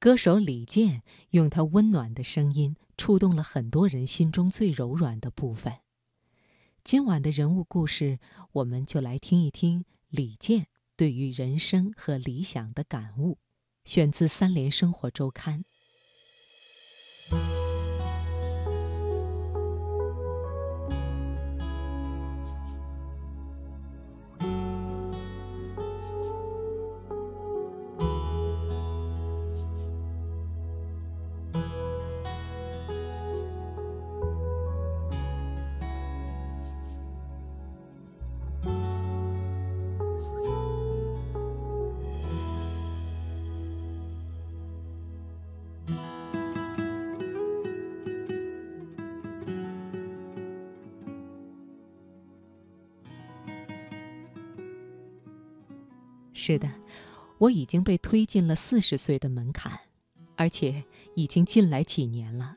歌手李健用他温暖的声音触动了很多人心中最柔软的部分。今晚的人物故事，我们就来听一听李健对于人生和理想的感悟，选自《三联生活周刊》。是的，我已经被推进了四十岁的门槛，而且已经进来几年了。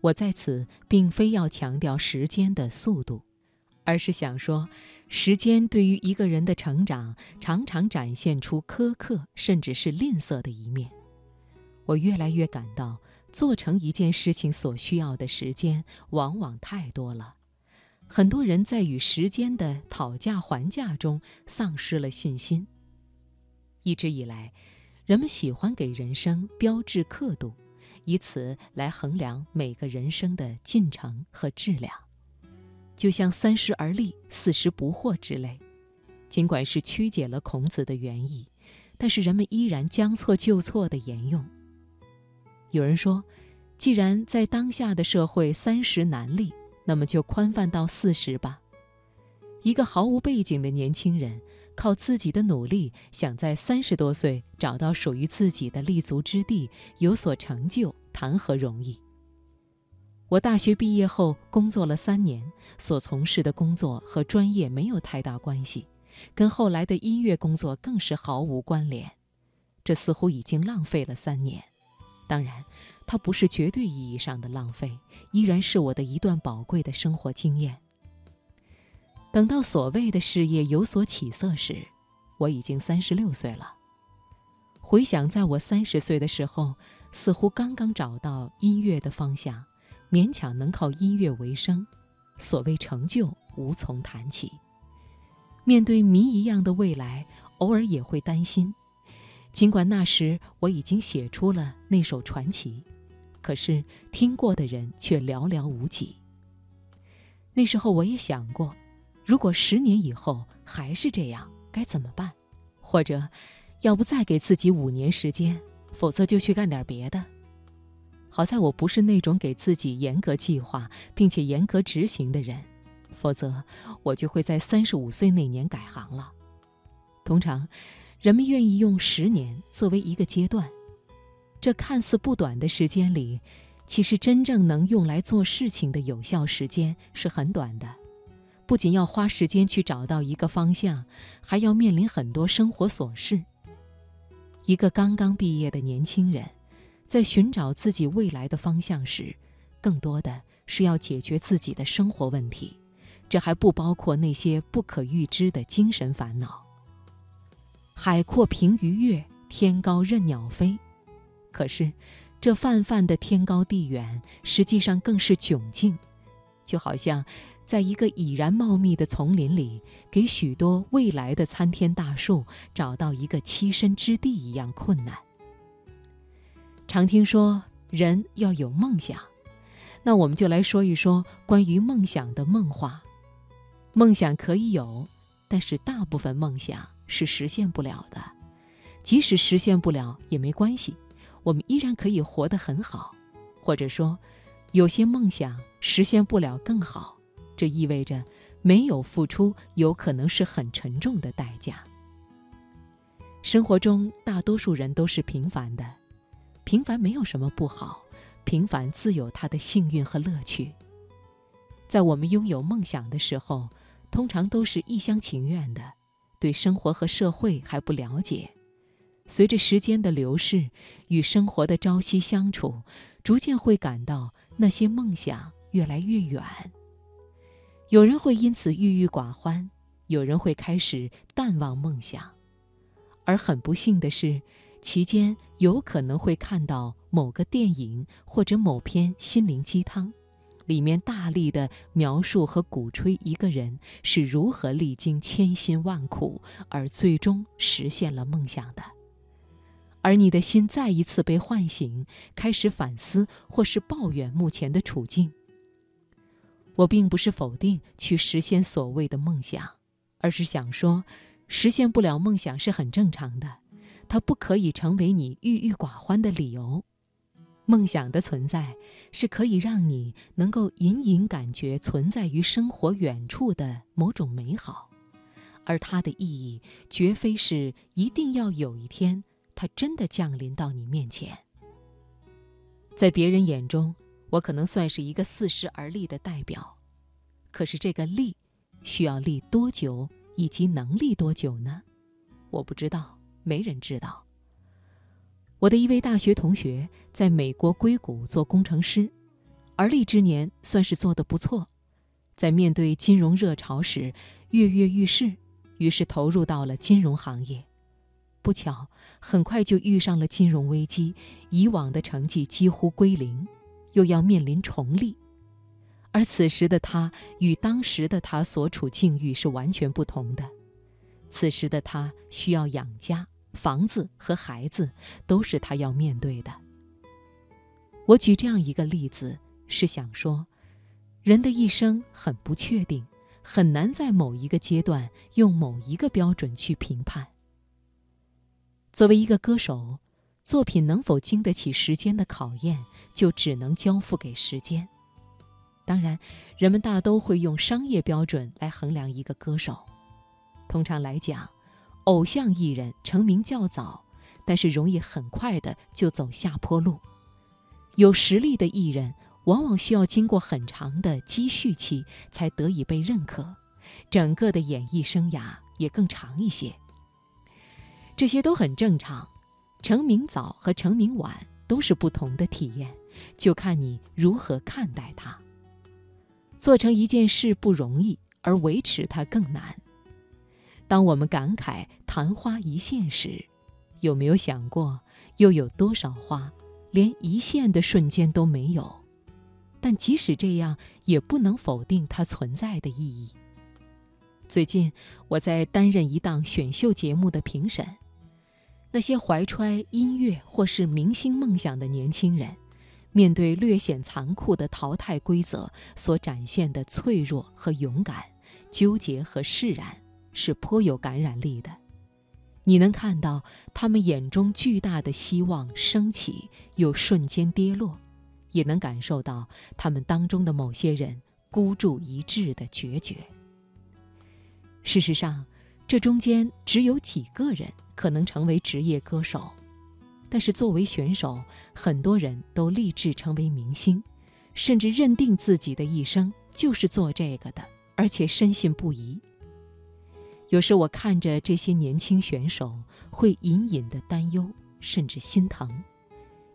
我在此并非要强调时间的速度，而是想说，时间对于一个人的成长，常常展现出苛刻甚至是吝啬的一面。我越来越感到，做成一件事情所需要的时间往往太多了。很多人在与时间的讨价还价中丧失了信心。一直以来，人们喜欢给人生标志刻度，以此来衡量每个人生的进程和质量。就像“三十而立，四十不惑”之类，尽管是曲解了孔子的原意，但是人们依然将错就错地沿用。有人说，既然在当下的社会三十难立，那么就宽泛到四十吧。一个毫无背景的年轻人。靠自己的努力，想在三十多岁找到属于自己的立足之地，有所成就，谈何容易？我大学毕业后工作了三年，所从事的工作和专业没有太大关系，跟后来的音乐工作更是毫无关联。这似乎已经浪费了三年。当然，它不是绝对意义上的浪费，依然是我的一段宝贵的生活经验。等到所谓的事业有所起色时，我已经三十六岁了。回想在我三十岁的时候，似乎刚刚找到音乐的方向，勉强能靠音乐为生，所谓成就无从谈起。面对谜一样的未来，偶尔也会担心。尽管那时我已经写出了那首传奇，可是听过的人却寥寥无几。那时候我也想过。如果十年以后还是这样，该怎么办？或者，要不再给自己五年时间，否则就去干点别的。好在我不是那种给自己严格计划并且严格执行的人，否则我就会在三十五岁那年改行了。通常，人们愿意用十年作为一个阶段，这看似不短的时间里，其实真正能用来做事情的有效时间是很短的。不仅要花时间去找到一个方向，还要面临很多生活琐事。一个刚刚毕业的年轻人，在寻找自己未来的方向时，更多的是要解决自己的生活问题，这还不包括那些不可预知的精神烦恼。海阔凭鱼跃，天高任鸟飞。可是，这泛泛的天高地远，实际上更是窘境，就好像……在一个已然茂密的丛林里，给许多未来的参天大树找到一个栖身之地一样困难。常听说人要有梦想，那我们就来说一说关于梦想的梦话。梦想可以有，但是大部分梦想是实现不了的。即使实现不了也没关系，我们依然可以活得很好。或者说，有些梦想实现不了更好。这意味着，没有付出有可能是很沉重的代价。生活中，大多数人都是平凡的，平凡没有什么不好，平凡自有它的幸运和乐趣。在我们拥有梦想的时候，通常都是一厢情愿的，对生活和社会还不了解。随着时间的流逝，与生活的朝夕相处，逐渐会感到那些梦想越来越远。有人会因此郁郁寡欢，有人会开始淡忘梦想，而很不幸的是，其间有可能会看到某个电影或者某篇心灵鸡汤，里面大力的描述和鼓吹一个人是如何历经千辛万苦而最终实现了梦想的。而你的心再一次被唤醒，开始反思或是抱怨目前的处境。我并不是否定去实现所谓的梦想，而是想说，实现不了梦想是很正常的，它不可以成为你郁郁寡欢的理由。梦想的存在是可以让你能够隐隐感觉存在于生活远处的某种美好，而它的意义绝非是一定要有一天它真的降临到你面前。在别人眼中。我可能算是一个四十而立的代表，可是这个立，需要立多久，以及能立多久呢？我不知道，没人知道。我的一位大学同学在美国硅谷做工程师，而立之年算是做得不错，在面对金融热潮时跃跃欲试，于是投入到了金融行业。不巧，很快就遇上了金融危机，以往的成绩几乎归零。又要面临重立，而此时的他与当时的他所处境遇是完全不同的。此时的他需要养家，房子和孩子都是他要面对的。我举这样一个例子，是想说，人的一生很不确定，很难在某一个阶段用某一个标准去评判。作为一个歌手。作品能否经得起时间的考验，就只能交付给时间。当然，人们大都会用商业标准来衡量一个歌手。通常来讲，偶像艺人成名较早，但是容易很快的就走下坡路；有实力的艺人往往需要经过很长的积蓄期才得以被认可，整个的演艺生涯也更长一些。这些都很正常。成名早和成名晚都是不同的体验，就看你如何看待它。做成一件事不容易，而维持它更难。当我们感慨昙花一现时，有没有想过，又有多少花连一现的瞬间都没有？但即使这样，也不能否定它存在的意义。最近，我在担任一档选秀节目的评审。那些怀揣音乐或是明星梦想的年轻人，面对略显残酷的淘汰规则所展现的脆弱和勇敢、纠结和释然，是颇有感染力的。你能看到他们眼中巨大的希望升起，又瞬间跌落，也能感受到他们当中的某些人孤注一掷的决绝。事实上，这中间只有几个人。可能成为职业歌手，但是作为选手，很多人都立志成为明星，甚至认定自己的一生就是做这个的，而且深信不疑。有时我看着这些年轻选手，会隐隐的担忧，甚至心疼，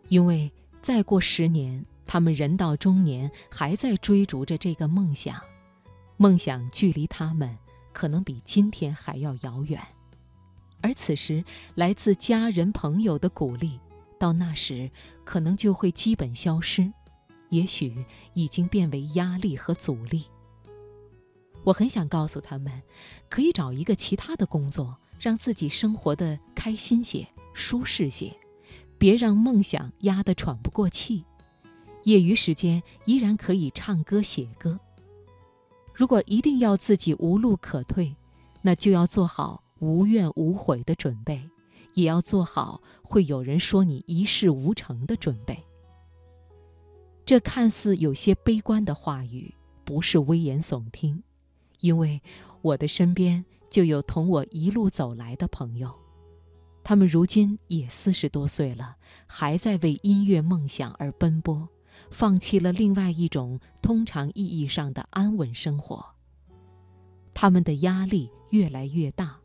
因为再过十年，他们人到中年还在追逐着这个梦想，梦想距离他们可能比今天还要遥远。而此时，来自家人朋友的鼓励，到那时可能就会基本消失，也许已经变为压力和阻力。我很想告诉他们，可以找一个其他的工作，让自己生活的开心些、舒适些，别让梦想压得喘不过气。业余时间依然可以唱歌、写歌。如果一定要自己无路可退，那就要做好。无怨无悔的准备，也要做好会有人说你一事无成的准备。这看似有些悲观的话语，不是危言耸听，因为我的身边就有同我一路走来的朋友，他们如今也四十多岁了，还在为音乐梦想而奔波，放弃了另外一种通常意义上的安稳生活。他们的压力越来越大。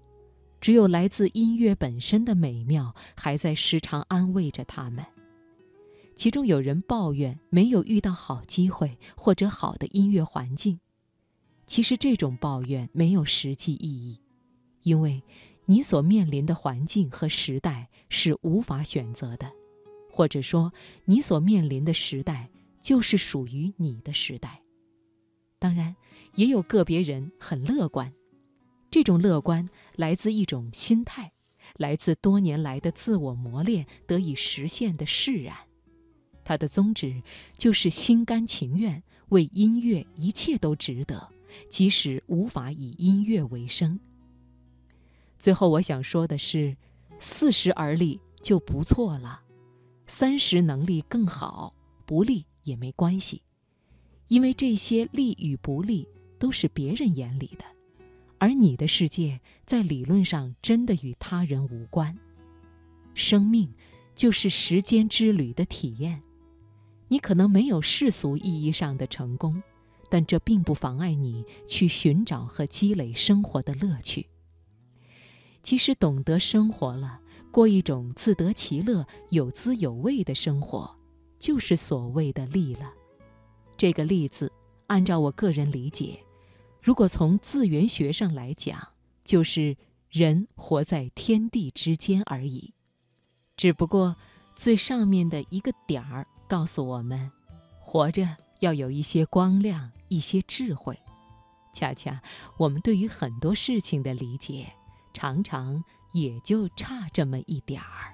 只有来自音乐本身的美妙，还在时常安慰着他们。其中有人抱怨没有遇到好机会或者好的音乐环境。其实这种抱怨没有实际意义，因为你所面临的环境和时代是无法选择的。或者说，你所面临的时代就是属于你的时代。当然，也有个别人很乐观，这种乐观来自一种心态，来自多年来的自我磨练得以实现的释然。他的宗旨就是心甘情愿为音乐，一切都值得，即使无法以音乐为生。最后，我想说的是，四十而立就不错了，三十能力更好，不立也没关系，因为这些立与不立都是别人眼里的，而你的世界在理论上真的与他人无关。生命就是时间之旅的体验，你可能没有世俗意义上的成功，但这并不妨碍你去寻找和积累生活的乐趣。其实，懂得生活了，过一种自得其乐、有滋有味的生活，就是所谓的“利”了。这个“利”字，按照我个人理解，如果从字源学上来讲，就是人活在天地之间而已。只不过，最上面的一个点儿告诉我们，活着要有一些光亮、一些智慧。恰恰，我们对于很多事情的理解。常常也就差这么一点儿。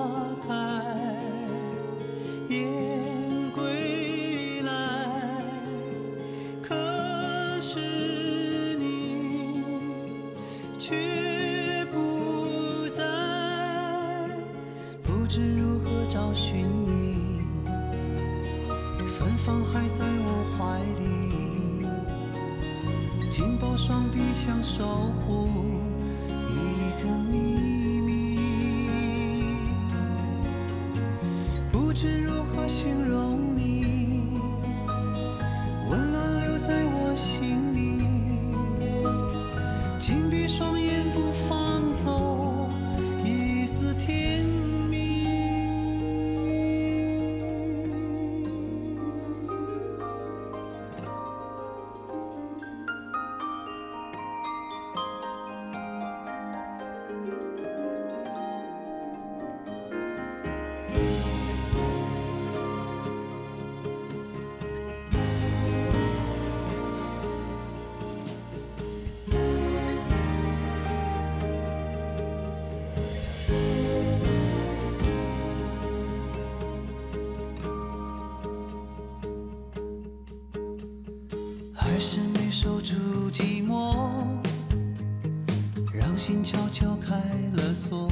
方还在我怀里，紧抱双臂想守护一个秘密。不知如何形容心悄悄开了锁。